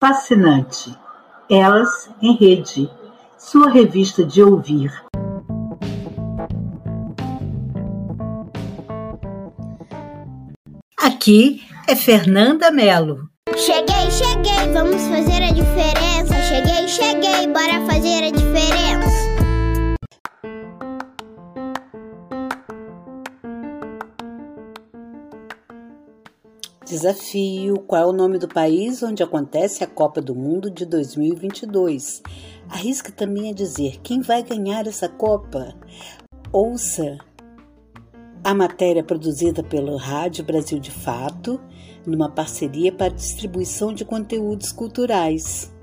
Fascinante. Elas em Rede, sua revista de ouvir. Aqui é Fernanda Mello. Cheguei, cheguei, vamos fazer a diferença. Cheguei, cheguei, bora fazer a diferença. Desafio: qual é o nome do país onde acontece a Copa do Mundo de 2022? Arrisca também a dizer quem vai ganhar essa Copa. Ouça a matéria produzida pelo Rádio Brasil de Fato, numa parceria para distribuição de conteúdos culturais.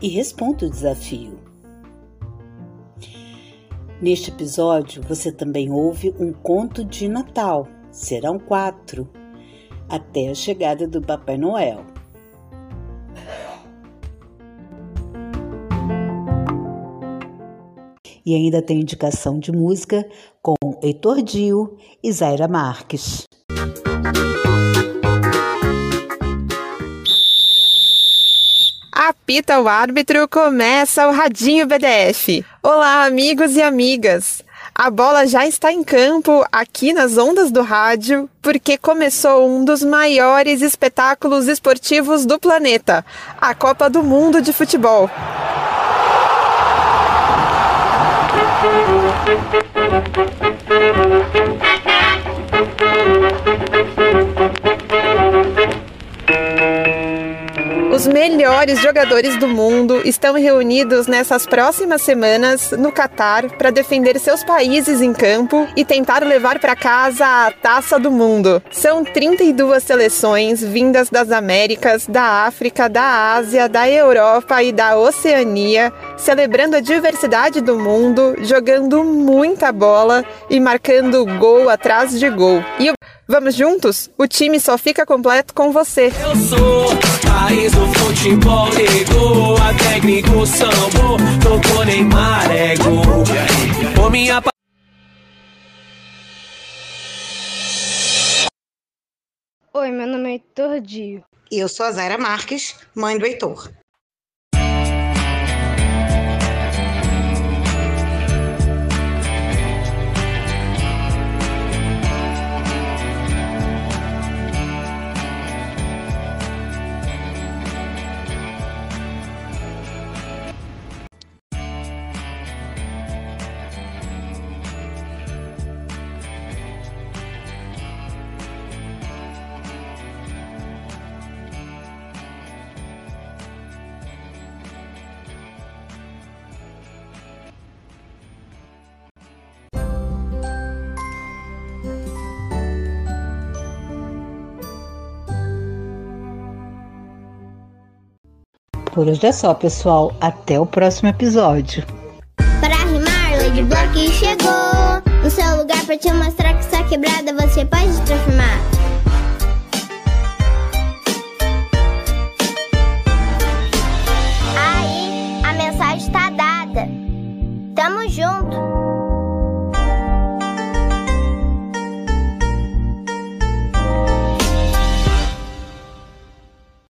E responda o desafio. Neste episódio, você também ouve um conto de Natal serão quatro, até a chegada do Papai Noel. E ainda tem indicação de música com Heitor Dio e Zaira Marques. Apita o árbitro, começa o Radinho BDF. Olá, amigos e amigas. A bola já está em campo aqui nas ondas do rádio, porque começou um dos maiores espetáculos esportivos do planeta a Copa do Mundo de Futebol. Os melhores jogadores do mundo estão reunidos nessas próximas semanas no Catar para defender seus países em campo e tentar levar para casa a taça do mundo. São 32 seleções vindas das Américas, da África, da Ásia, da Europa e da Oceania, celebrando a diversidade do mundo, jogando muita bola e marcando gol atrás de gol. E Vamos juntos? O time só fica completo com você. Eu sou raiz do futebol, ligou a técnico sambo, tocou Neymar, é gol. Ô minha Oi, meu nome é Heitor Dio. E eu sou a Zaira Marques, mãe do Heitor. Por hoje é só, pessoal. Até o próximo episódio. Para rimar, Lady Block chegou no seu lugar para te mostrar que essa quebrada você pode transformar.